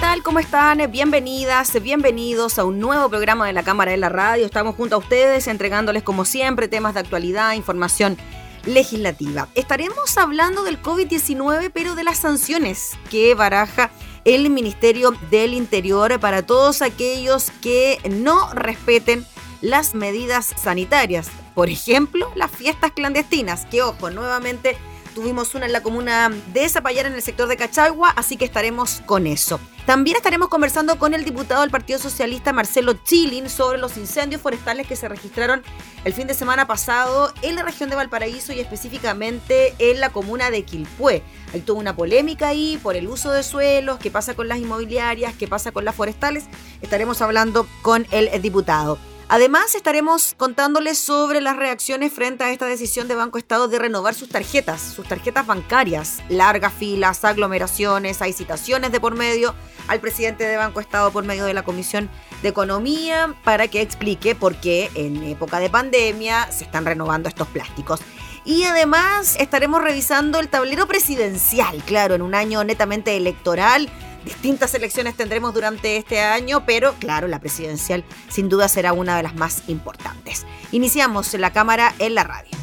Tal? ¿Cómo están? Bienvenidas, bienvenidos a un nuevo programa de la Cámara de la Radio. Estamos junto a ustedes entregándoles como siempre temas de actualidad, información legislativa. Estaremos hablando del COVID-19, pero de las sanciones que baraja el Ministerio del Interior para todos aquellos que no respeten las medidas sanitarias. Por ejemplo, las fiestas clandestinas, que ojo, nuevamente Tuvimos una en la comuna de Zapallar en el sector de Cachagua, así que estaremos con eso. También estaremos conversando con el diputado del Partido Socialista Marcelo Chilin sobre los incendios forestales que se registraron el fin de semana pasado en la región de Valparaíso y específicamente en la comuna de Quilpué. Hay toda una polémica ahí por el uso de suelos, qué pasa con las inmobiliarias, qué pasa con las forestales. Estaremos hablando con el diputado. Además, estaremos contándoles sobre las reacciones frente a esta decisión de Banco Estado de renovar sus tarjetas, sus tarjetas bancarias. Largas filas, aglomeraciones, hay citaciones de por medio al presidente de Banco Estado por medio de la Comisión de Economía para que explique por qué en época de pandemia se están renovando estos plásticos. Y además estaremos revisando el tablero presidencial, claro, en un año netamente electoral Distintas elecciones tendremos durante este año, pero claro, la presidencial sin duda será una de las más importantes. Iniciamos la cámara en la radio.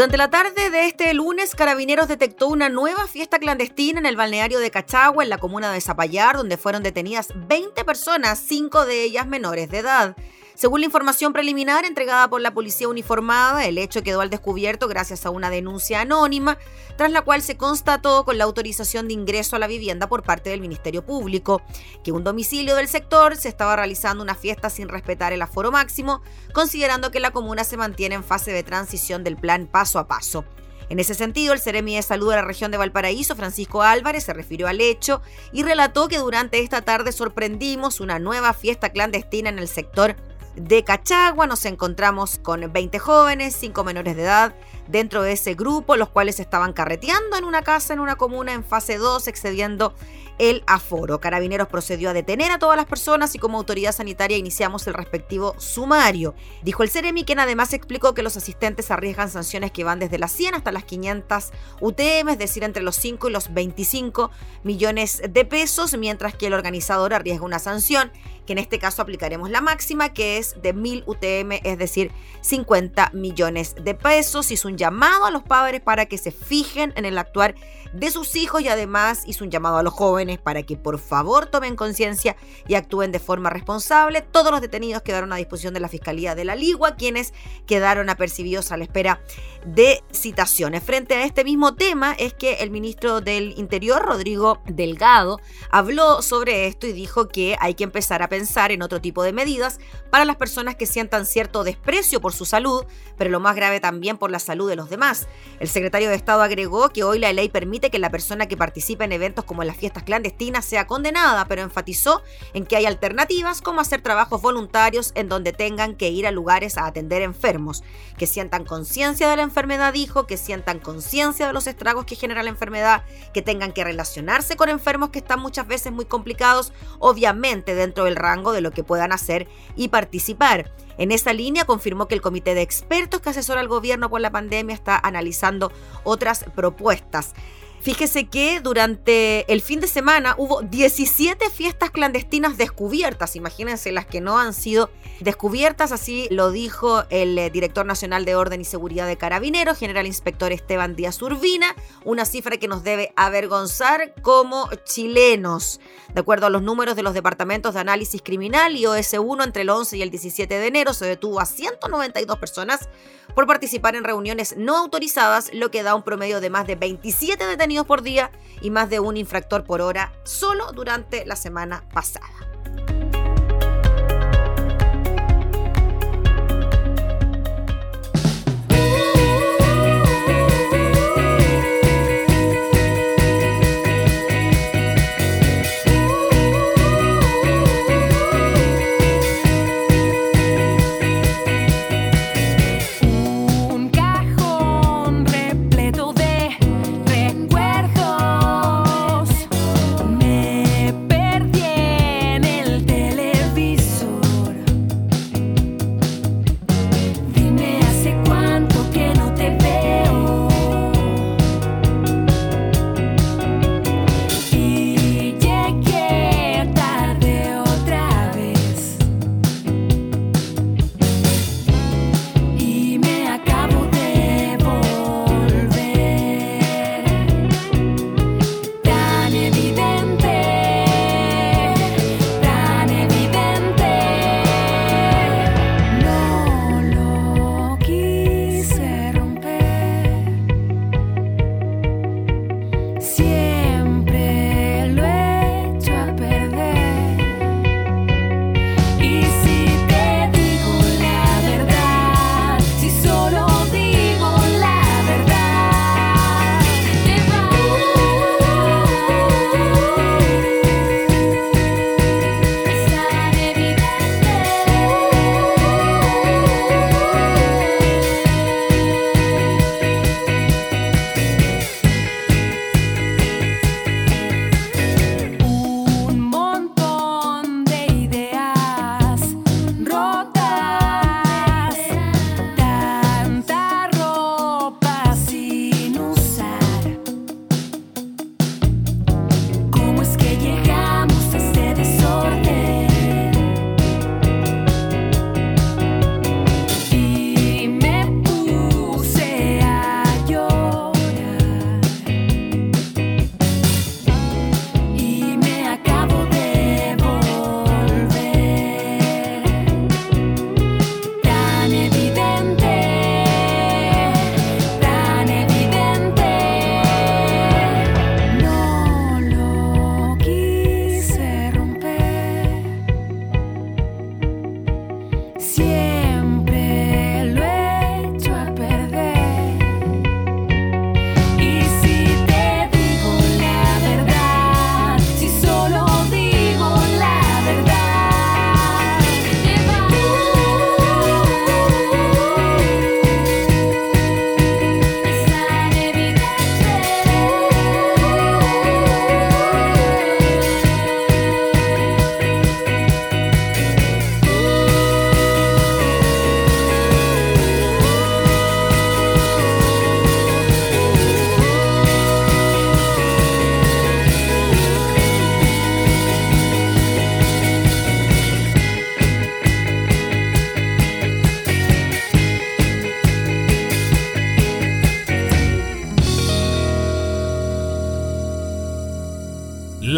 Durante la tarde de este lunes, Carabineros detectó una nueva fiesta clandestina en el balneario de Cachagua, en la comuna de Zapallar, donde fueron detenidas 20 personas, cinco de ellas menores de edad. Según la información preliminar entregada por la policía uniformada, el hecho quedó al descubierto gracias a una denuncia anónima, tras la cual se constató con la autorización de ingreso a la vivienda por parte del Ministerio Público que un domicilio del sector se estaba realizando una fiesta sin respetar el aforo máximo, considerando que la comuna se mantiene en fase de transición del plan paso a paso. En ese sentido, el Ceremi de Salud de la región de Valparaíso, Francisco Álvarez, se refirió al hecho y relató que durante esta tarde sorprendimos una nueva fiesta clandestina en el sector de Cachagua. Nos encontramos con 20 jóvenes, 5 menores de edad dentro de ese grupo, los cuales estaban carreteando en una casa en una comuna en fase 2, excediendo el aforo. Carabineros procedió a detener a todas las personas y como autoridad sanitaria iniciamos el respectivo sumario. Dijo el Ceremi, quien además explicó que los asistentes arriesgan sanciones que van desde las 100 hasta las 500 UTM, es decir, entre los 5 y los 25 millones de pesos, mientras que el organizador arriesga una sanción en este caso aplicaremos la máxima, que es de 1000 UTM, es decir, 50 millones de pesos. Hizo un llamado a los padres para que se fijen en el actuar de sus hijos y además hizo un llamado a los jóvenes para que por favor tomen conciencia y actúen de forma responsable. Todos los detenidos quedaron a disposición de la Fiscalía de la Ligua, quienes quedaron apercibidos a la espera de citaciones. Frente a este mismo tema es que el ministro del Interior, Rodrigo Delgado, habló sobre esto y dijo que hay que empezar a pensar en otro tipo de medidas para las personas que sientan cierto desprecio por su salud, pero lo más grave también por la salud de los demás. El secretario de Estado agregó que hoy la ley permite que la persona que participe en eventos como las fiestas clandestinas sea condenada, pero enfatizó en que hay alternativas como hacer trabajos voluntarios en donde tengan que ir a lugares a atender enfermos, que sientan conciencia de la enfermedad, dijo, que sientan conciencia de los estragos que genera la enfermedad, que tengan que relacionarse con enfermos que están muchas veces muy complicados, obviamente dentro del rango de lo que puedan hacer y participar. En esa línea confirmó que el comité de expertos que asesora al gobierno por la pandemia está analizando otras propuestas. Fíjese que durante el fin de semana hubo 17 fiestas clandestinas descubiertas. Imagínense las que no han sido descubiertas, así lo dijo el eh, director nacional de Orden y Seguridad de Carabineros, general inspector Esteban Díaz Urbina, una cifra que nos debe avergonzar como chilenos. De acuerdo a los números de los departamentos de análisis criminal y OS1, entre el 11 y el 17 de enero se detuvo a 192 personas por participar en reuniones no autorizadas, lo que da un promedio de más de 27 detenidos por día y más de un infractor por hora solo durante la semana pasada.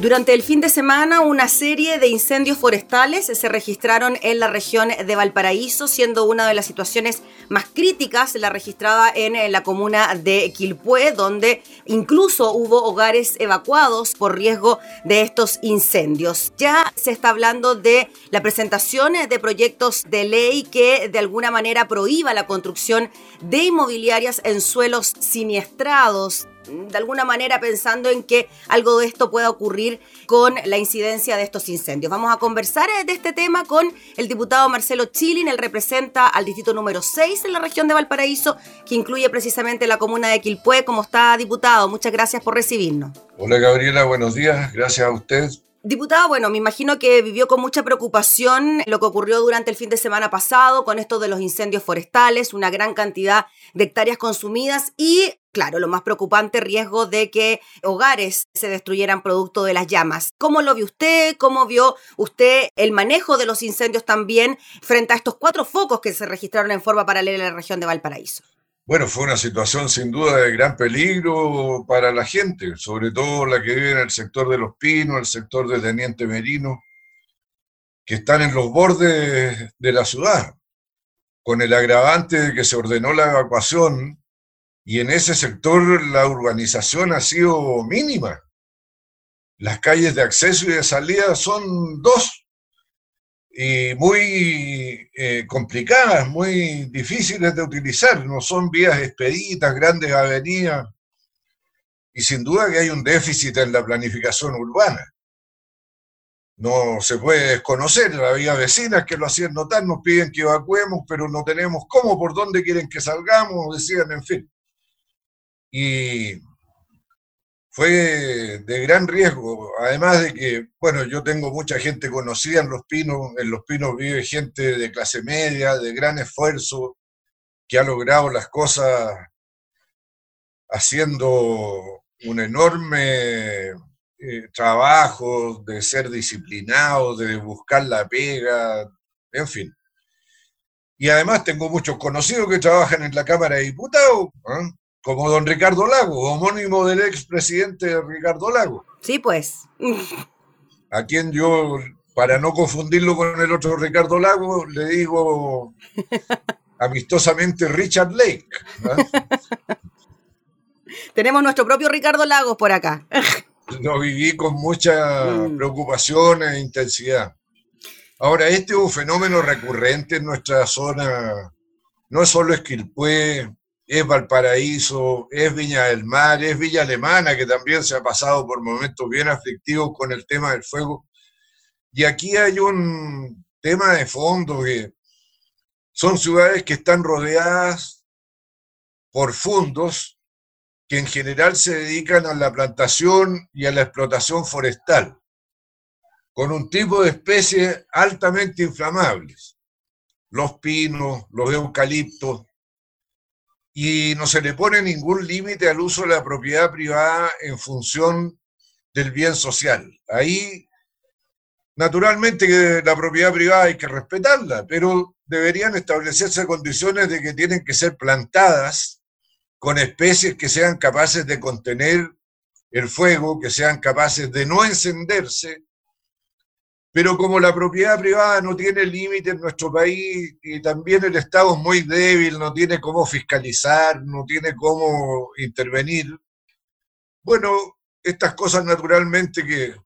Durante el fin de semana, una serie de incendios forestales se registraron en la región de Valparaíso, siendo una de las situaciones más críticas la registrada en la comuna de Quilpué, donde incluso hubo hogares evacuados por riesgo de estos incendios. Ya se está hablando de la presentación de proyectos de ley que de alguna manera prohíba la construcción de inmobiliarias en suelos siniestrados de alguna manera pensando en que algo de esto pueda ocurrir con la incidencia de estos incendios. Vamos a conversar eh, de este tema con el diputado Marcelo Chilin, él representa al distrito número 6 en la región de Valparaíso, que incluye precisamente la comuna de Quilpué. ¿Cómo está, diputado? Muchas gracias por recibirnos. Hola, Gabriela, buenos días. Gracias a usted Diputado, bueno, me imagino que vivió con mucha preocupación lo que ocurrió durante el fin de semana pasado con esto de los incendios forestales, una gran cantidad de hectáreas consumidas y, claro, lo más preocupante, riesgo de que hogares se destruyeran producto de las llamas. ¿Cómo lo vio usted? ¿Cómo vio usted el manejo de los incendios también frente a estos cuatro focos que se registraron en forma paralela en la región de Valparaíso? Bueno, fue una situación sin duda de gran peligro para la gente, sobre todo la que vive en el sector de Los Pinos, el sector de Teniente Merino, que están en los bordes de la ciudad, con el agravante de que se ordenó la evacuación y en ese sector la urbanización ha sido mínima. Las calles de acceso y de salida son dos y muy eh, complicadas, muy difíciles de utilizar, no son vías expeditas, grandes avenidas, y sin duda que hay un déficit en la planificación urbana. No se puede desconocer, había vecinas que lo hacían notar, nos piden que evacuemos, pero no tenemos cómo, por dónde quieren que salgamos, decían, en fin. Y fue de gran riesgo, además de que, bueno, yo tengo mucha gente conocida en Los Pinos, en Los Pinos vive gente de clase media, de gran esfuerzo, que ha logrado las cosas haciendo un enorme eh, trabajo de ser disciplinado, de buscar la pega, en fin. Y además tengo muchos conocidos que trabajan en la Cámara de Diputados, ¿eh? Como don Ricardo Lago, homónimo del expresidente Ricardo Lago. Sí, pues. A quien yo, para no confundirlo con el otro Ricardo Lago, le digo amistosamente Richard Lake. ¿ah? Tenemos nuestro propio Ricardo Lagos por acá. Lo viví con mucha mm. preocupación e intensidad. Ahora, este es un fenómeno recurrente en nuestra zona, no es solo Esquilpué, es Valparaíso, es Viña del Mar, es Villa Alemana, que también se ha pasado por momentos bien aflictivos con el tema del fuego. Y aquí hay un tema de fondo que son ciudades que están rodeadas por fondos que en general se dedican a la plantación y a la explotación forestal, con un tipo de especies altamente inflamables, los pinos, los eucaliptos, y no se le pone ningún límite al uso de la propiedad privada en función del bien social. Ahí, naturalmente la propiedad privada hay que respetarla, pero deberían establecerse condiciones de que tienen que ser plantadas con especies que sean capaces de contener el fuego, que sean capaces de no encenderse pero como la propiedad privada no tiene límite en nuestro país y también el Estado es muy débil, no tiene cómo fiscalizar, no tiene cómo intervenir, bueno, estas cosas naturalmente que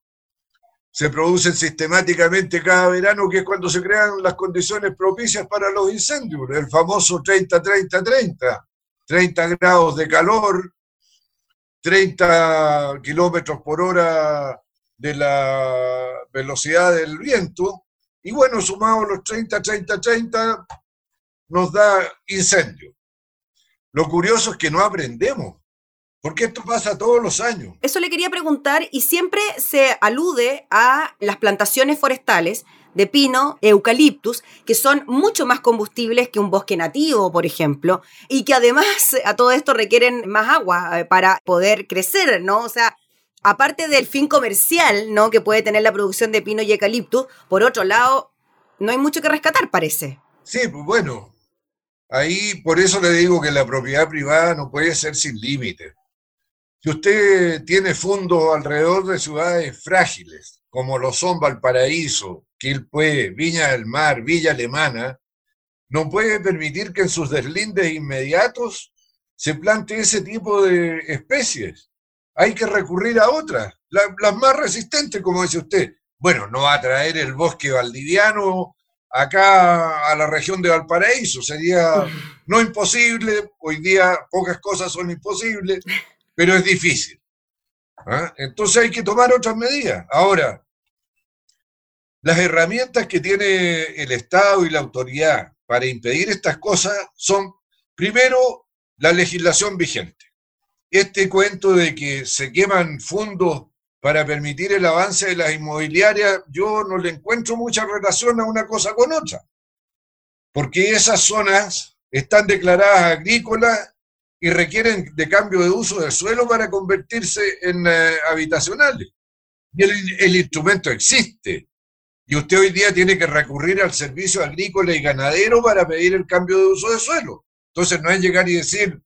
se producen sistemáticamente cada verano, que es cuando se crean las condiciones propicias para los incendios, el famoso 30-30-30, 30 grados de calor, 30 kilómetros por hora de la velocidad del viento, y bueno, sumado los 30, 30, 30, nos da incendio. Lo curioso es que no aprendemos, porque esto pasa todos los años. Eso le quería preguntar, y siempre se alude a las plantaciones forestales de pino, eucaliptus, que son mucho más combustibles que un bosque nativo, por ejemplo, y que además a todo esto requieren más agua eh, para poder crecer, ¿no? O sea, aparte del fin comercial, ¿no? Que puede tener la producción de pino y eucaliptus, por otro lado, no hay mucho que rescatar, parece. Sí, pues bueno, Ahí, por eso le digo que la propiedad privada no puede ser sin límites. Si usted tiene fondos alrededor de ciudades frágiles, como lo son Valparaíso, Quilpué, Viña del Mar, Villa Alemana, no puede permitir que en sus deslindes inmediatos se plante ese tipo de especies. Hay que recurrir a otras, las más resistentes, como dice usted. Bueno, no va a traer el bosque valdiviano acá a la región de Valparaíso. Sería no imposible, hoy día pocas cosas son imposibles, pero es difícil. ¿ah? Entonces hay que tomar otras medidas. Ahora, las herramientas que tiene el Estado y la autoridad para impedir estas cosas son, primero, la legislación vigente. Este cuento de que se queman fondos para permitir el avance de las inmobiliarias, yo no le encuentro mucha relación a una cosa con otra, porque esas zonas están declaradas agrícolas y requieren de cambio de uso del suelo para convertirse en eh, habitacionales. Y el, el, instrumento existe. Y usted hoy día tiene que recurrir al servicio agrícola y ganadero para pedir el cambio de uso de suelo. Entonces no es llegar y decir,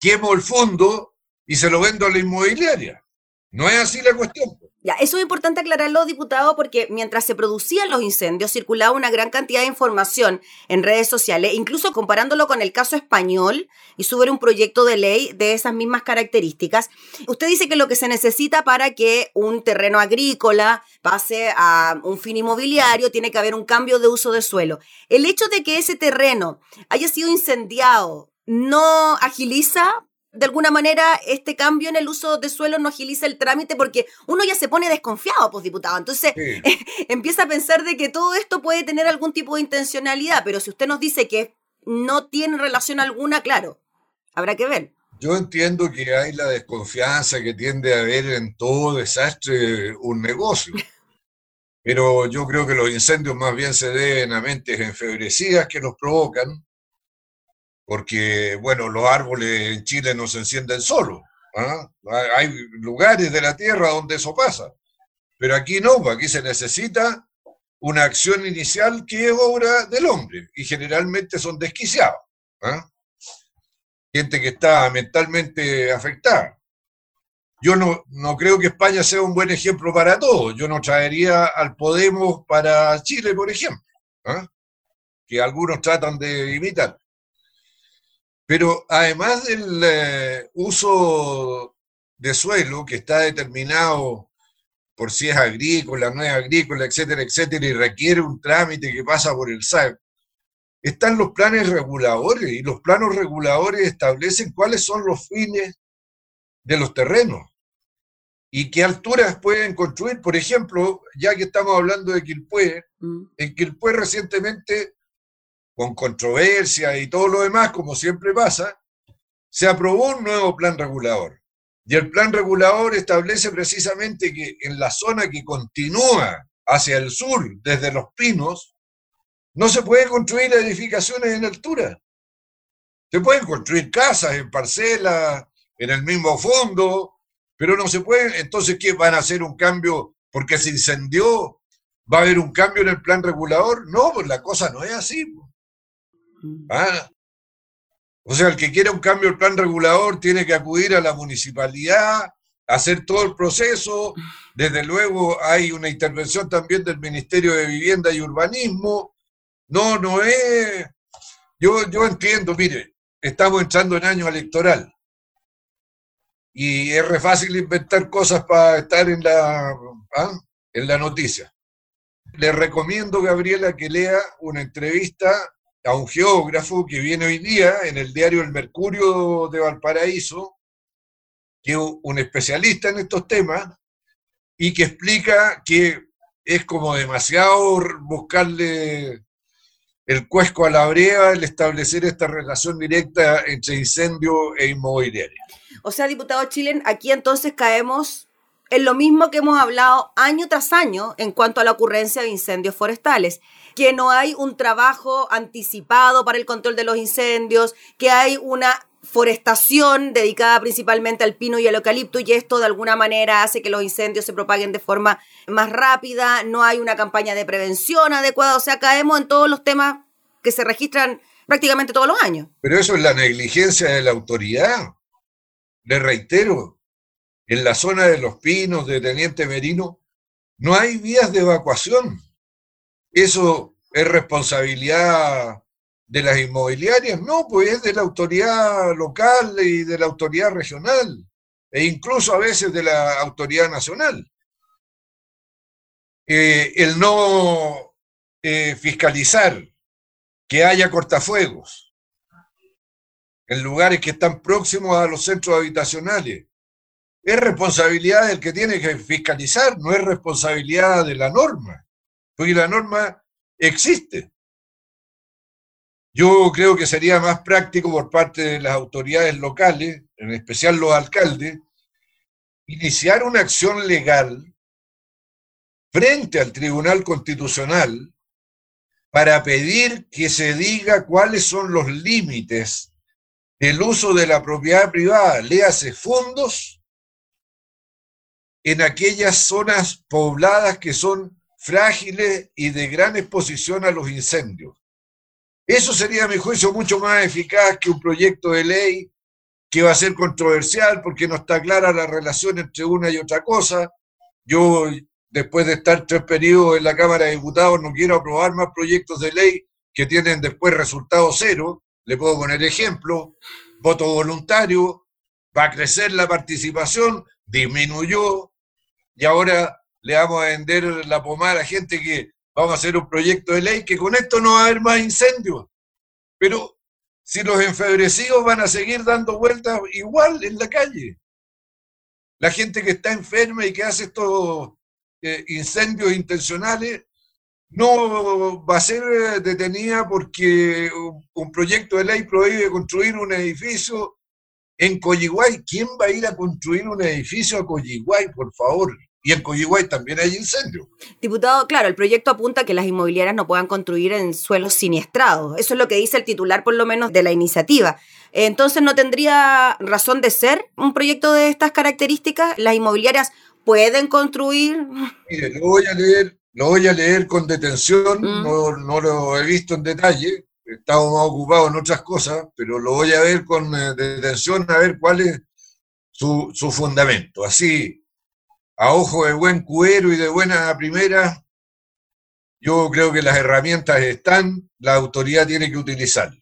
quemo el fondo y se lo vendo a la inmobiliaria. No es así la cuestión. Ya, eso es importante aclararlo, diputado, porque mientras se producían los incendios circulaba una gran cantidad de información en redes sociales, incluso comparándolo con el caso español y sobre un proyecto de ley de esas mismas características. Usted dice que lo que se necesita para que un terreno agrícola pase a un fin inmobiliario tiene que haber un cambio de uso de suelo. El hecho de que ese terreno haya sido incendiado no agiliza de alguna manera este cambio en el uso de suelo no agiliza el trámite porque uno ya se pone desconfiado, pues diputado. Entonces empieza a pensar de que todo esto puede tener algún tipo de intencionalidad, pero si usted nos dice que no tiene relación alguna, claro, habrá que ver. Yo entiendo que hay la desconfianza que tiende a haber en todo desastre un negocio. Pero yo creo que los incendios más bien se deben a mentes enfebrecidas que los provocan porque, bueno, los árboles en Chile no se encienden solos. ¿ah? Hay lugares de la Tierra donde eso pasa, pero aquí no, pues, aquí se necesita una acción inicial que es obra del hombre y generalmente son desquiciados. ¿ah? Gente que está mentalmente afectada. Yo no, no creo que España sea un buen ejemplo para todo. Yo no traería al Podemos para Chile, por ejemplo, ¿ah? que algunos tratan de imitar. Pero además del eh, uso de suelo que está determinado por si es agrícola, no es agrícola, etcétera, etcétera, y requiere un trámite que pasa por el SAC, están los planes reguladores y los planos reguladores establecen cuáles son los fines de los terrenos y qué alturas pueden construir. Por ejemplo, ya que estamos hablando de Quilpué, mm. en Quilpué recientemente con controversia y todo lo demás, como siempre pasa, se aprobó un nuevo plan regulador. Y el plan regulador establece precisamente que en la zona que continúa hacia el sur, desde Los Pinos, no se puede construir edificaciones en altura. Se pueden construir casas en parcelas, en el mismo fondo, pero no se puede. Entonces, ¿qué van a hacer un cambio porque se incendió? ¿Va a haber un cambio en el plan regulador? No, pues la cosa no es así. ¿Ah? O sea, el que quiera un cambio del plan regulador tiene que acudir a la municipalidad, hacer todo el proceso. Desde luego hay una intervención también del Ministerio de Vivienda y Urbanismo. No, no es... Yo, yo entiendo, mire, estamos entrando en año electoral y es fácil inventar cosas para estar en la, ¿ah? en la noticia. Le recomiendo, Gabriela, que lea una entrevista a un geógrafo que viene hoy día en el diario El Mercurio de Valparaíso, que es un especialista en estos temas, y que explica que es como demasiado buscarle el cuesco a la brea el establecer esta relación directa entre incendio e inmobiliaria. O sea, diputado Chilen, aquí entonces caemos en lo mismo que hemos hablado año tras año en cuanto a la ocurrencia de incendios forestales que no hay un trabajo anticipado para el control de los incendios, que hay una forestación dedicada principalmente al pino y al eucalipto y esto de alguna manera hace que los incendios se propaguen de forma más rápida, no hay una campaña de prevención adecuada, o sea, caemos en todos los temas que se registran prácticamente todos los años. Pero eso es la negligencia de la autoridad. Le reitero, en la zona de Los Pinos, de Teniente Merino, no hay vías de evacuación. Eso es responsabilidad de las inmobiliarias, no, pues es de la autoridad local y de la autoridad regional, e incluso a veces de la autoridad nacional. Eh, el no eh, fiscalizar que haya cortafuegos en lugares que están próximos a los centros habitacionales. Es responsabilidad del que tiene que fiscalizar, no es responsabilidad de la norma, porque la norma existe. Yo creo que sería más práctico por parte de las autoridades locales, en especial los alcaldes, iniciar una acción legal frente al Tribunal Constitucional para pedir que se diga cuáles son los límites del uso de la propiedad privada, léase fondos, en aquellas zonas pobladas que son frágiles y de gran exposición a los incendios. Eso sería, a mi juicio, mucho más eficaz que un proyecto de ley que va a ser controversial porque no está clara la relación entre una y otra cosa. Yo después de estar tres periodos en la Cámara de Diputados, no quiero aprobar más proyectos de ley que tienen después resultado cero. Le puedo poner ejemplo, voto voluntario, va a crecer la participación, disminuyó, y ahora le vamos a vender la pomada a la gente que vamos a hacer un proyecto de ley que con esto no va a haber más incendios. Pero si los enfebrecidos van a seguir dando vueltas igual en la calle. La gente que está enferma y que hace estos incendios intencionales no va a ser eh, detenida porque un proyecto de ley prohíbe construir un edificio en Coyiguay. ¿Quién va a ir a construir un edificio a Coyiguay, por favor? Y en Coyiguay también hay incendios. Diputado, claro, el proyecto apunta a que las inmobiliarias no puedan construir en suelos siniestrados. Eso es lo que dice el titular, por lo menos, de la iniciativa. Entonces, ¿no tendría razón de ser un proyecto de estas características? Las inmobiliarias pueden construir. Mire, lo voy a leer, lo voy a leer con detención, mm. no, lo he visto en detalle, he estado más ocupado en otras cosas, pero lo voy a ver con eh, detención a ver cuál es su, su fundamento. Así, a ojo de buen cuero y de buena primera, yo creo que las herramientas están, la autoridad tiene que utilizarlas.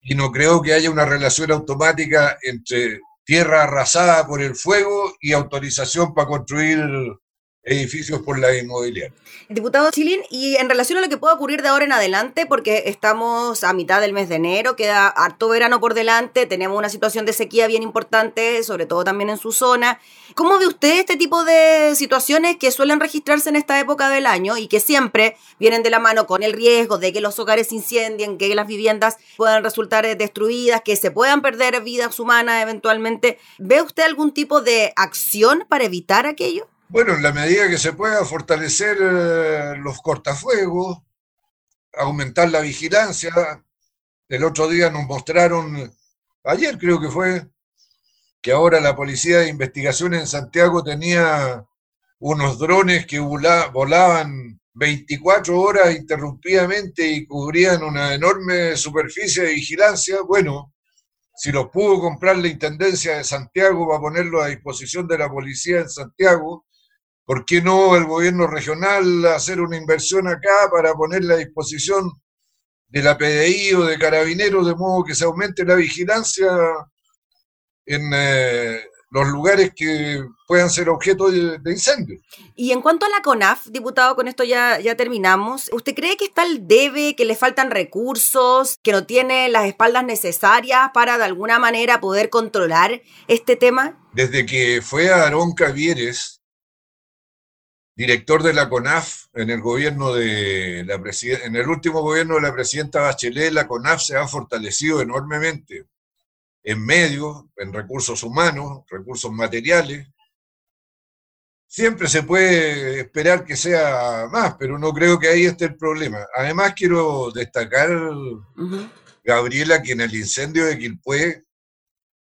Y no creo que haya una relación automática entre tierra arrasada por el fuego y autorización para construir edificios por la inmobiliaria. Diputado Chilín, y en relación a lo que pueda ocurrir de ahora en adelante, porque estamos a mitad del mes de enero, queda harto verano por delante, tenemos una situación de sequía bien importante, sobre todo también en su zona. ¿Cómo ve usted este tipo de situaciones que suelen registrarse en esta época del año y que siempre vienen de la mano con el riesgo de que los hogares se incendien, que las viviendas puedan resultar destruidas, que se puedan perder vidas humanas eventualmente? ¿Ve usted algún tipo de acción para evitar aquello? Bueno, en la medida que se pueda fortalecer eh, los cortafuegos, aumentar la vigilancia. El otro día nos mostraron, ayer creo que fue, que ahora la Policía de Investigación en Santiago tenía unos drones que volaban 24 horas interrumpidamente y cubrían una enorme superficie de vigilancia. Bueno, si los pudo comprar la Intendencia de Santiago para ponerlo a disposición de la policía en Santiago, ¿Por qué no el gobierno regional hacer una inversión acá para ponerla a disposición de la PDI o de carabineros de modo que se aumente la vigilancia en eh, los lugares que puedan ser objeto de, incendio. Y en cuanto a la CONAF, diputado, con esto ya, ya terminamos, ¿usted cree que está el debe, que le faltan recursos, que no tiene las espaldas necesarias para de alguna manera poder controlar este tema? Desde que fue a Aarón Cavieres, director de la CONAF en el gobierno de la en el último gobierno de la presidenta Bachelet, la CONAF se ha fortalecido enormemente en medios, en recursos humanos, recursos materiales. Siempre se puede esperar que sea más, pero no creo que ahí esté el problema. Además, quiero destacar, Gabriela, que en el incendio de Quilpué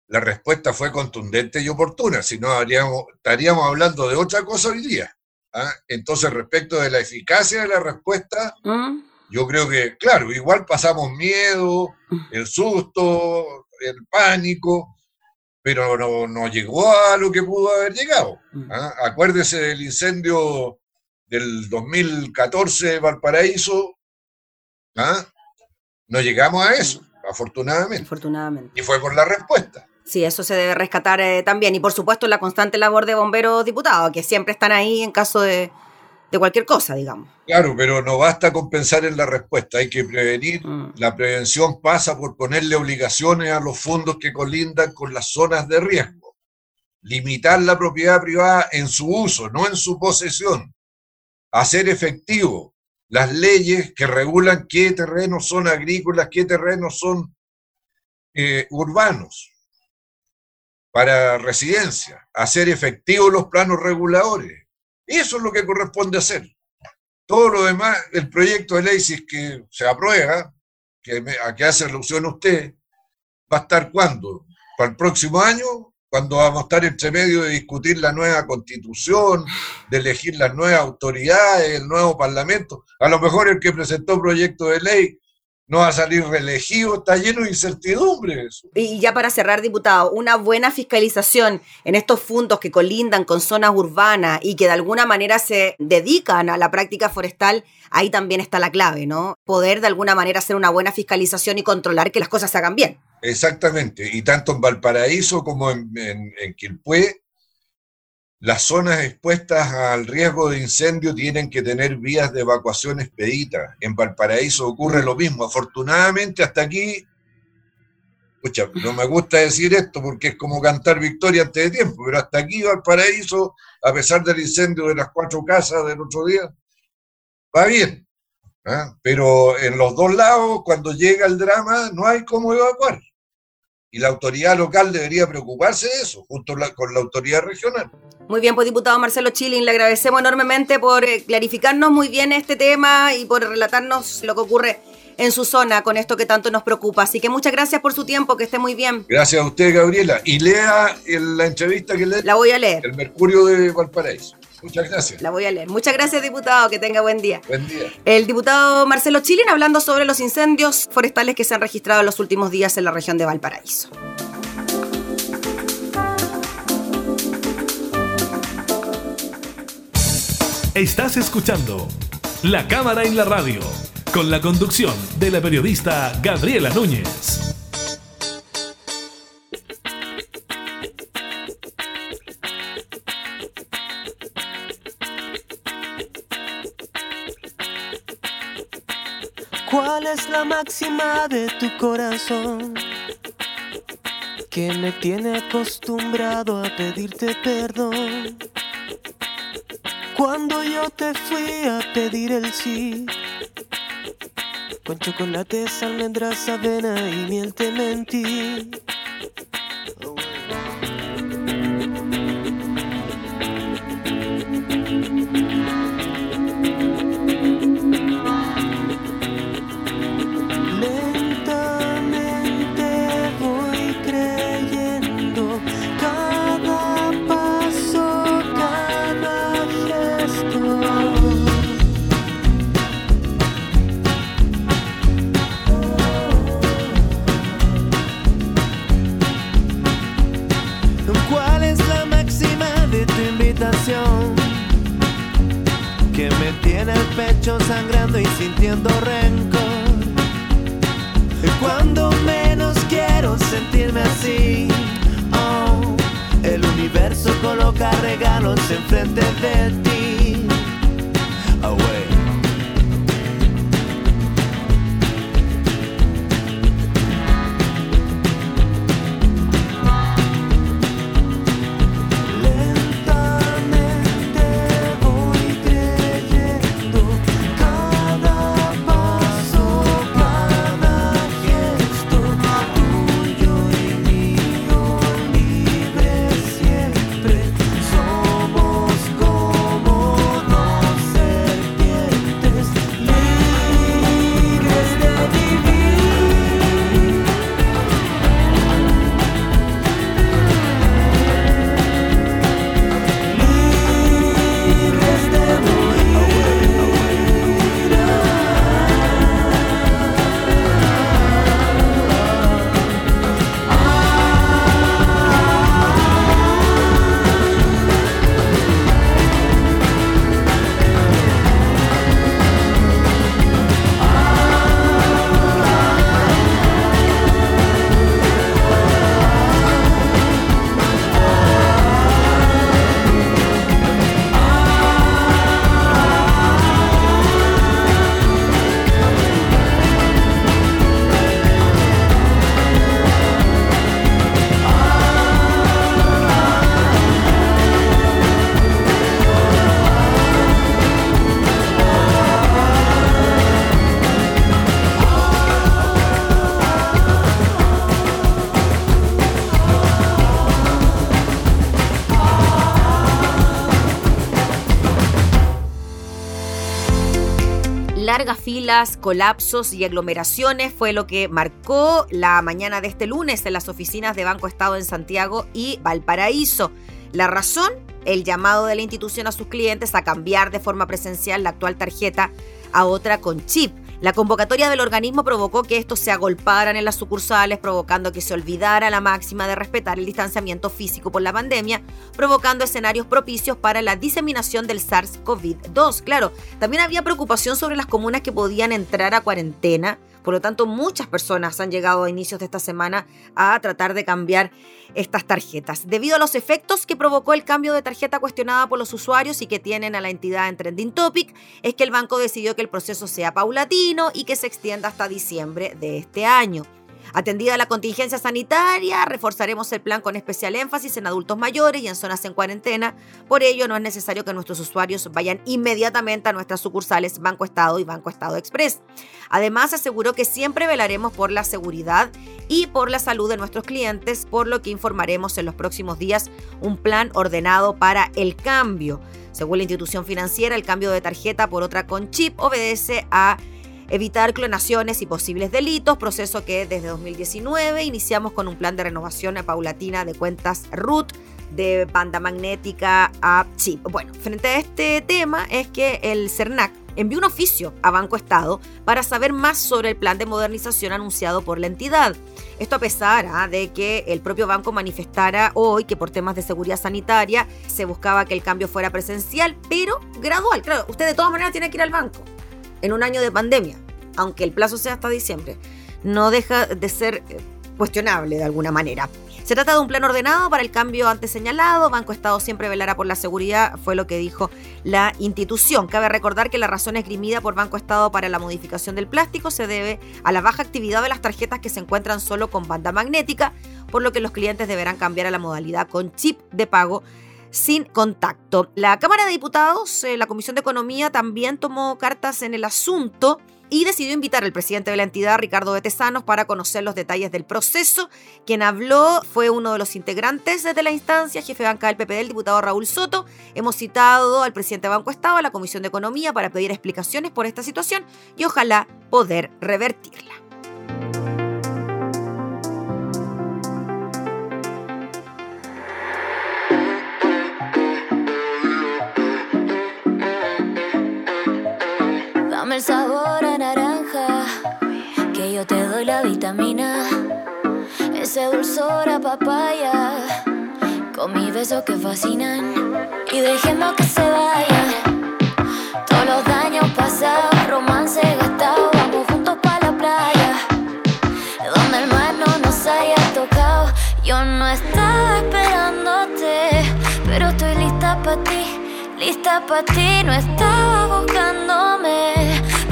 la respuesta fue contundente y oportuna, si no estaríamos hablando de otra cosa hoy día. ¿Ah? Entonces, respecto de la eficacia de la respuesta, mm. yo creo que, claro, igual pasamos miedo, el susto, el pánico, pero no, no llegó a lo que pudo haber llegado. ¿ah? Acuérdese del incendio del 2014 de Valparaíso, ¿ah? no llegamos a eso, afortunadamente. Afortunadamente. Y fue por la respuesta. Sí, eso se debe rescatar eh, también. Y por supuesto la constante labor de bomberos diputados, que siempre están ahí en caso de, de cualquier cosa, digamos. Claro, pero no basta con pensar en la respuesta, hay que prevenir. Mm. La prevención pasa por ponerle obligaciones a los fondos que colindan con las zonas de riesgo. Limitar la propiedad privada en su uso, no en su posesión. Hacer efectivo las leyes que regulan qué terrenos son agrícolas, qué terrenos son eh, urbanos para residencia. Hacer efectivos los planos reguladores eso es lo que corresponde hacer. Todo lo demás, el proyecto de ley, si es que se aprueba, que a que hace alusión usted, va a estar cuándo? ¿Para el próximo año? Cuando vamos a estar entre medio de discutir la nueva constitución, de elegir las nuevas autoridades, el nuevo parlamento. A lo mejor el que presentó proyecto de ley no va a salir reelegido, está lleno de incertidumbre Y ya para cerrar, diputado, una buena fiscalización en estos fondos que colindan con zonas urbanas y que de alguna manera se dedican a la práctica forestal, ahí también está la clave, ¿no? Poder de alguna manera hacer una buena fiscalización y controlar que las cosas se hagan bien. Exactamente, y tanto en Valparaíso como en, en, en Quilpué las zonas expuestas al riesgo de incendio tienen que tener vías de evacuación expeditas. En Valparaíso ocurre lo mismo. Afortunadamente, hasta aquí, escucha, no me gusta decir esto porque es como cantar victoria antes de tiempo, pero hasta aquí Valparaíso, a pesar del incendio de las cuatro casas del otro día, va bien. ¿ah? Pero en los dos lados, cuando llega el drama, no hay cómo evacuar. Y la autoridad local debería preocuparse de eso, junto con la autoridad regional. Muy bien, pues diputado Marcelo Chilin, le agradecemos enormemente por eh, clarificarnos muy bien este tema y por relatarnos lo que ocurre en su zona con esto que tanto nos preocupa. Así que muchas gracias por su tiempo, que esté muy bien. Gracias a usted, Gabriela. Y lea la entrevista que le... La voy a leer. El Mercurio de Valparaíso. Muchas gracias. La voy a leer. Muchas gracias, diputado. Que tenga buen día. Buen día. El diputado Marcelo Chilin hablando sobre los incendios forestales que se han registrado en los últimos días en la región de Valparaíso. Estás escuchando La Cámara en la Radio, con la conducción de la periodista Gabriela Núñez. ¿Cuál es la máxima de tu corazón? Que me tiene acostumbrado a pedirte perdón cuando yo te fui a pedir el sí, con chocolates, almendras, avena y miel te mentí. lost in. Colapsos y aglomeraciones fue lo que marcó la mañana de este lunes en las oficinas de Banco Estado en Santiago y Valparaíso. La razón, el llamado de la institución a sus clientes a cambiar de forma presencial la actual tarjeta a otra con chip. La convocatoria del organismo provocó que estos se agolparan en las sucursales, provocando que se olvidara la máxima de respetar el distanciamiento físico por la pandemia, provocando escenarios propicios para la diseminación del SARS-CoV-2. Claro, también había preocupación sobre las comunas que podían entrar a cuarentena por lo tanto, muchas personas han llegado a inicios de esta semana a tratar de cambiar estas tarjetas. Debido a los efectos que provocó el cambio de tarjeta cuestionada por los usuarios y que tienen a la entidad en Trending Topic, es que el banco decidió que el proceso sea paulatino y que se extienda hasta diciembre de este año. Atendida la contingencia sanitaria, reforzaremos el plan con especial énfasis en adultos mayores y en zonas en cuarentena. Por ello, no es necesario que nuestros usuarios vayan inmediatamente a nuestras sucursales Banco Estado y Banco Estado Express. Además, aseguró que siempre velaremos por la seguridad y por la salud de nuestros clientes, por lo que informaremos en los próximos días un plan ordenado para el cambio. Según la institución financiera, el cambio de tarjeta por otra con chip obedece a evitar clonaciones y posibles delitos, proceso que desde 2019 iniciamos con un plan de renovación paulatina de cuentas RUT de banda magnética a chip. Bueno, frente a este tema es que el CERNAC envió un oficio a Banco Estado para saber más sobre el plan de modernización anunciado por la entidad. Esto a pesar ah, de que el propio banco manifestara hoy que por temas de seguridad sanitaria se buscaba que el cambio fuera presencial, pero gradual. Claro, usted de todas maneras tiene que ir al banco en un año de pandemia, aunque el plazo sea hasta diciembre, no deja de ser eh, cuestionable de alguna manera. Se trata de un plan ordenado para el cambio antes señalado. Banco Estado siempre velará por la seguridad, fue lo que dijo la institución. Cabe recordar que la razón esgrimida por Banco Estado para la modificación del plástico se debe a la baja actividad de las tarjetas que se encuentran solo con banda magnética, por lo que los clientes deberán cambiar a la modalidad con chip de pago sin contacto. La Cámara de Diputados, eh, la Comisión de Economía, también tomó cartas en el asunto y decidió invitar al presidente de la entidad, Ricardo de Tesanos, para conocer los detalles del proceso. Quien habló fue uno de los integrantes de la instancia, jefe de banca del PPD, el diputado Raúl Soto. Hemos citado al presidente de Banco Estado, a la Comisión de Economía, para pedir explicaciones por esta situación y ojalá poder revertirla. El sabor a naranja, que yo te doy la vitamina, ese dulzor a papaya, con mis besos que fascinan, y dejemos que se vaya todos los daños pasados, romance gastado, vamos juntos para la playa, donde el mar no nos haya tocado, yo no estaba esperándote, pero estoy lista para ti. Lista pa' ti, no estaba buscándome,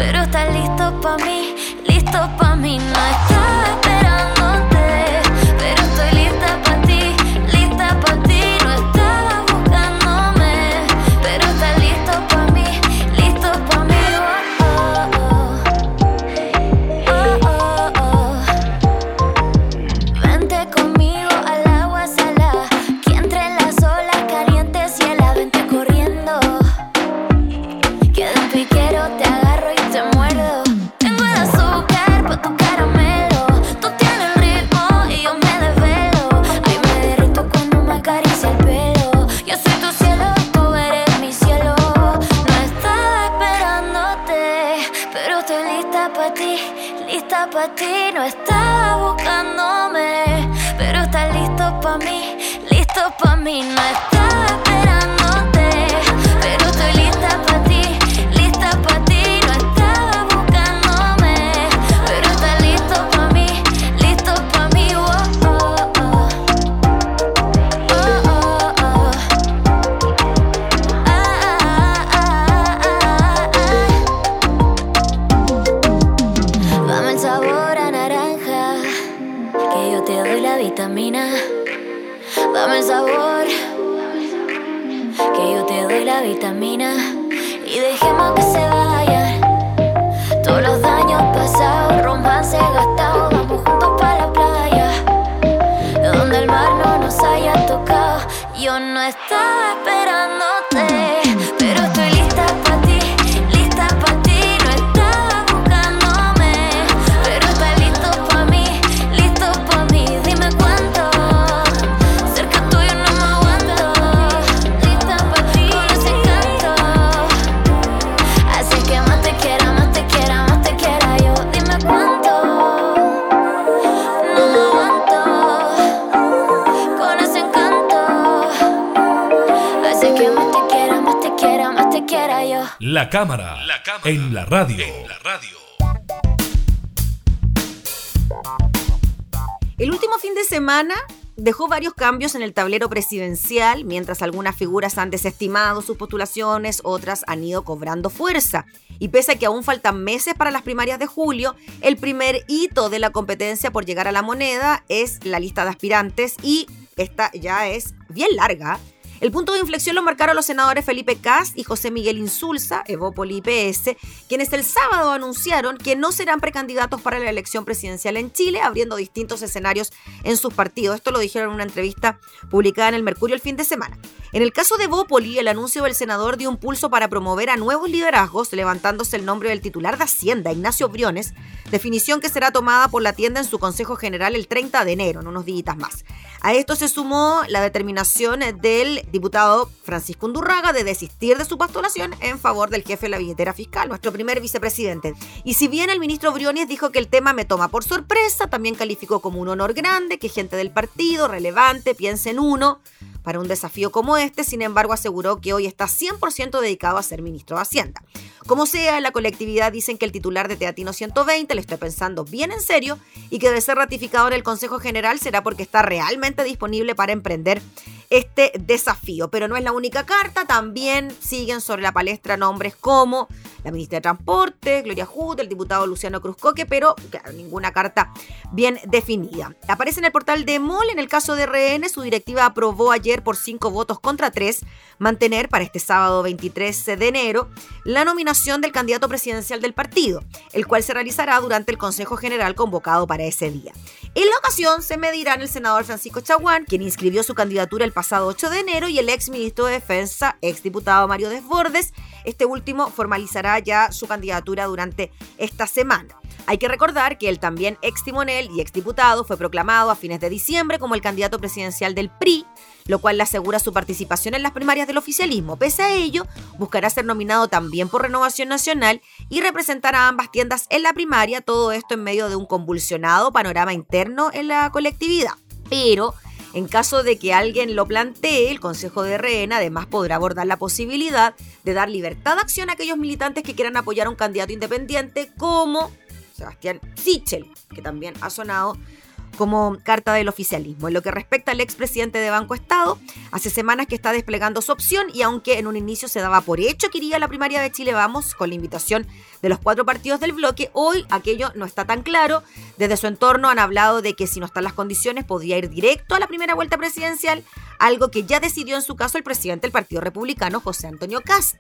pero estás listo pa' mí, listo pa' mí, no estaba lista pa' ti. No estaba buscándome, pero estás listo pa' mí, listo pa' mí. No estaba esperándote, doy La cámara, en la radio. En la radio. El último fin de semana dejó varios cambios en el tablero presidencial, mientras algunas figuras han desestimado sus postulaciones, otras han ido cobrando fuerza. Y pese a que aún faltan meses para las primarias de julio, el primer hito de la competencia por llegar a la moneda es la lista de aspirantes y esta ya es bien larga. El punto de inflexión lo marcaron los senadores Felipe Cast y José Miguel Insulza, Evópoli PS, quienes el sábado anunciaron que no serán precandidatos para la elección presidencial en Chile, abriendo distintos escenarios en sus partidos. Esto lo dijeron en una entrevista publicada en el Mercurio el fin de semana. En el caso de Evópoli, el anuncio del senador dio un pulso para promover a nuevos liderazgos, levantándose el nombre del titular de Hacienda, Ignacio Briones, definición que será tomada por la tienda en su Consejo General el 30 de enero, en unos días más. A esto se sumó la determinación del diputado Francisco Undurraga de desistir de su postulación en favor del jefe de la billetera fiscal, nuestro primer vicepresidente. Y si bien el ministro Briones dijo que el tema me toma por sorpresa, también calificó como un honor grande que gente del partido relevante piense en uno para un desafío como este, sin embargo aseguró que hoy está 100% dedicado a ser ministro de Hacienda. Como sea, la colectividad dicen que el titular de Teatino 120 le estoy pensando bien en serio y que de ser ratificado en el Consejo General será porque está realmente disponible para emprender este desafío. Pero no es la única carta, también siguen sobre la palestra nombres como la ministra de Transporte, Gloria Hood, el diputado Luciano Cruzcoque, pero claro, ninguna carta bien definida. Aparece en el portal de MOL, en el caso de RN, su directiva aprobó ayer por cinco votos contra tres mantener para este sábado 23 de enero la nominación del candidato presidencial del partido, el cual se realizará durante el Consejo General convocado para ese día. En la ocasión se medirán el senador Francisco Chaguán, quien inscribió su candidatura el pasado 8 de enero, y el ex ministro de Defensa, ex diputado Mario Desbordes. Este último formalizará ya su candidatura durante esta semana. Hay que recordar que el también ex timonel y ex diputado fue proclamado a fines de diciembre como el candidato presidencial del PRI, lo cual le asegura su participación en las primarias del oficialismo. Pese a ello, buscará ser nominado también por Renovación Nacional y representar a ambas tiendas en la primaria, todo esto en medio de un convulsionado panorama interno en la colectividad. Pero en caso de que alguien lo plantee, el Consejo de Rehén además podrá abordar la posibilidad de dar libertad de acción a aquellos militantes que quieran apoyar a un candidato independiente como Sebastián Sichel, que también ha sonado como carta del oficialismo. En lo que respecta al expresidente de Banco Estado, hace semanas que está desplegando su opción y aunque en un inicio se daba por hecho que iría a la primaria de Chile Vamos con la invitación de los cuatro partidos del bloque, hoy aquello no está tan claro. Desde su entorno han hablado de que si no están las condiciones podría ir directo a la primera vuelta presidencial, algo que ya decidió en su caso el presidente del Partido Republicano, José Antonio Cast.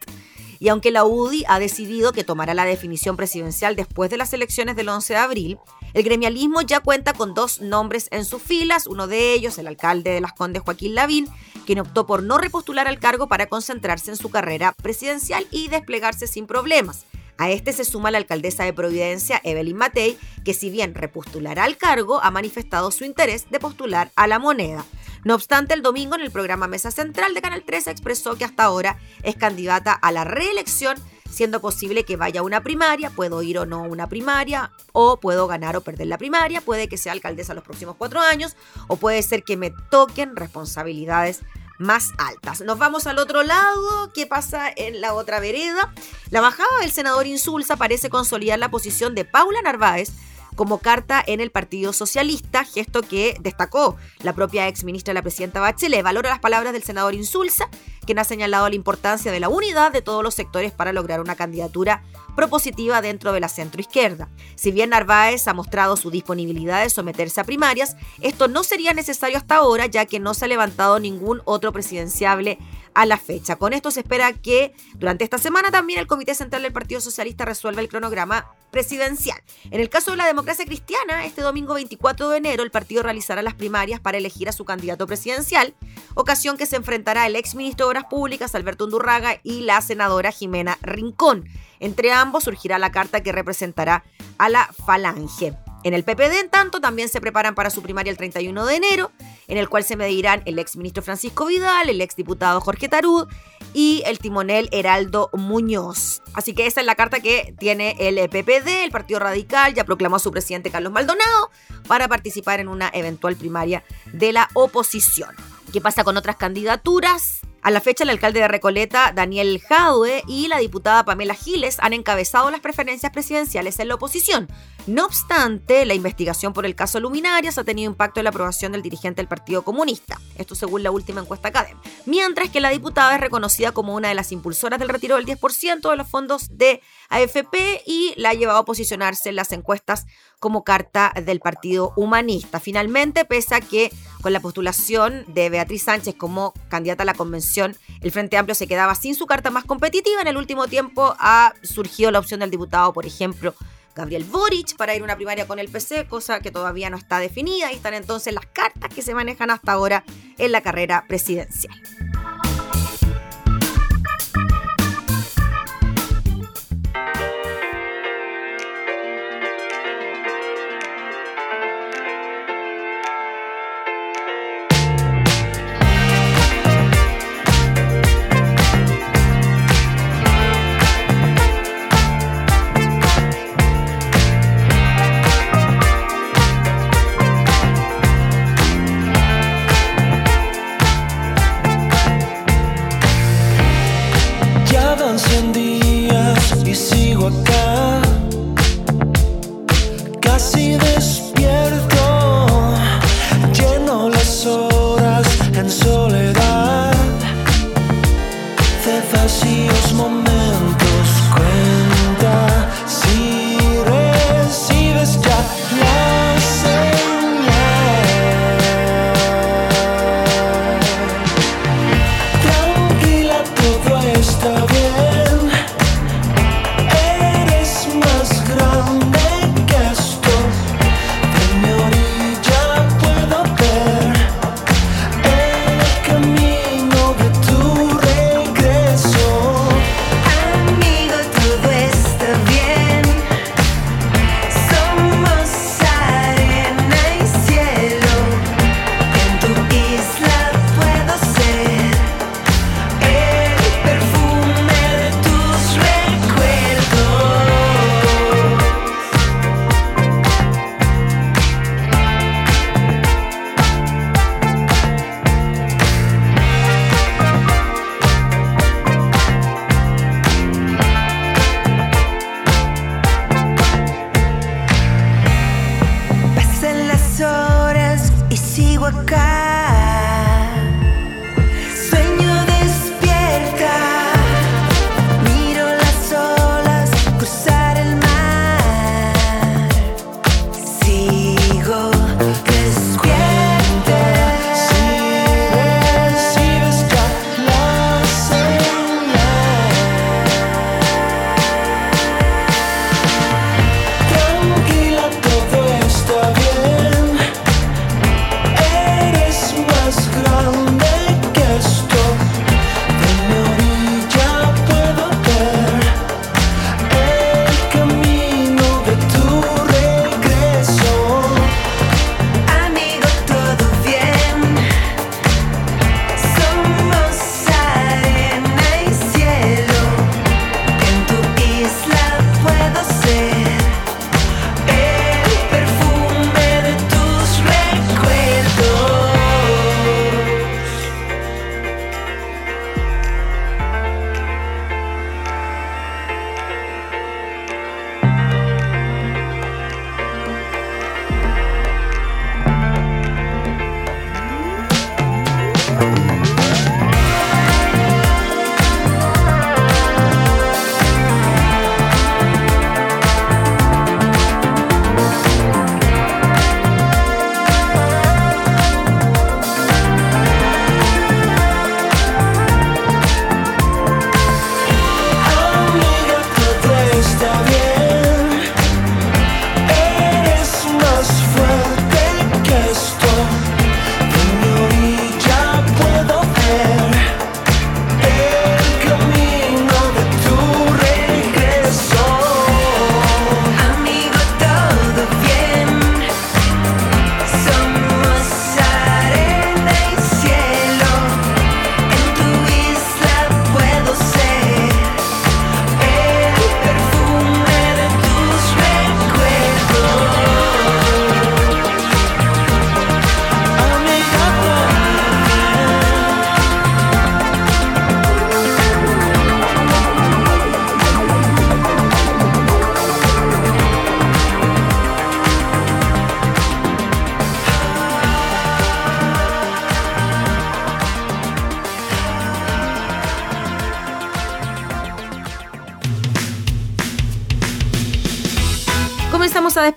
Y aunque la UDI ha decidido que tomará la definición presidencial después de las elecciones del 11 de abril, el gremialismo ya cuenta con dos nombres en sus filas, uno de ellos el alcalde de Las Condes Joaquín Lavín, quien optó por no repostular al cargo para concentrarse en su carrera presidencial y desplegarse sin problemas. A este se suma la alcaldesa de Providencia, Evelyn Matei, que si bien repostulará al cargo, ha manifestado su interés de postular a la moneda. No obstante, el domingo en el programa Mesa Central de Canal 13 expresó que hasta ahora es candidata a la reelección, siendo posible que vaya a una primaria, puedo ir o no a una primaria, o puedo ganar o perder la primaria, puede que sea alcaldesa los próximos cuatro años, o puede ser que me toquen responsabilidades más altas. Nos vamos al otro lado. ¿Qué pasa en la otra vereda? La bajada del senador Insulza parece consolidar la posición de Paula Narváez como carta en el Partido Socialista, gesto que destacó la propia ex ministra la presidenta Bachelet. Valora las palabras del senador Insulza, quien ha señalado la importancia de la unidad de todos los sectores para lograr una candidatura propositiva dentro de la centroizquierda. Si bien Narváez ha mostrado su disponibilidad de someterse a primarias, esto no sería necesario hasta ahora, ya que no se ha levantado ningún otro presidenciable a la fecha. Con esto se espera que durante esta semana también el Comité Central del Partido Socialista resuelva el cronograma presidencial. En el caso de la democracia cristiana, este domingo 24 de enero el partido realizará las primarias para elegir a su candidato presidencial, ocasión que se enfrentará el ex ministro de Públicas Alberto Undurraga y la senadora Jimena Rincón. Entre ambos surgirá la carta que representará a la Falange. En el PPD, en tanto, también se preparan para su primaria el 31 de enero, en el cual se medirán el ex ministro Francisco Vidal, el ex diputado Jorge Tarud y el timonel Heraldo Muñoz. Así que esa es la carta que tiene el PPD, el Partido Radical, ya proclamó a su presidente Carlos Maldonado para participar en una eventual primaria de la oposición. ¿Qué pasa con otras candidaturas? A la fecha, el alcalde de Recoleta, Daniel Jadue, y la diputada Pamela Giles han encabezado las preferencias presidenciales en la oposición. No obstante, la investigación por el caso Luminarias ha tenido impacto en la aprobación del dirigente del Partido Comunista, esto según la última encuesta CADEM, mientras que la diputada es reconocida como una de las impulsoras del retiro del 10% de los fondos de AFP y la ha llevado a posicionarse en las encuestas como carta del Partido Humanista. Finalmente, pese a que con la postulación de Beatriz Sánchez como candidata a la convención, el Frente Amplio se quedaba sin su carta más competitiva, en el último tiempo ha surgido la opción del diputado, por ejemplo, Gabriel Boric para ir a una primaria con el PC, cosa que todavía no está definida y están entonces las cartas que se manejan hasta ahora en la carrera presidencial. so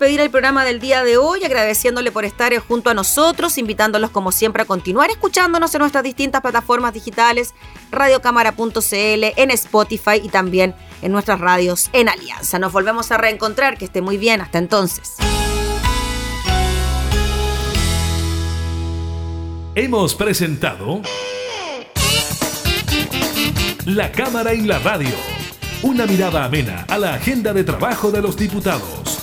despedir el programa del día de hoy, agradeciéndole por estar junto a nosotros, invitándolos como siempre a continuar escuchándonos en nuestras distintas plataformas digitales, radiocámara.cl, en Spotify y también en nuestras radios en Alianza. Nos volvemos a reencontrar, que esté muy bien, hasta entonces. Hemos presentado La Cámara y la Radio. Una mirada amena a la agenda de trabajo de los diputados.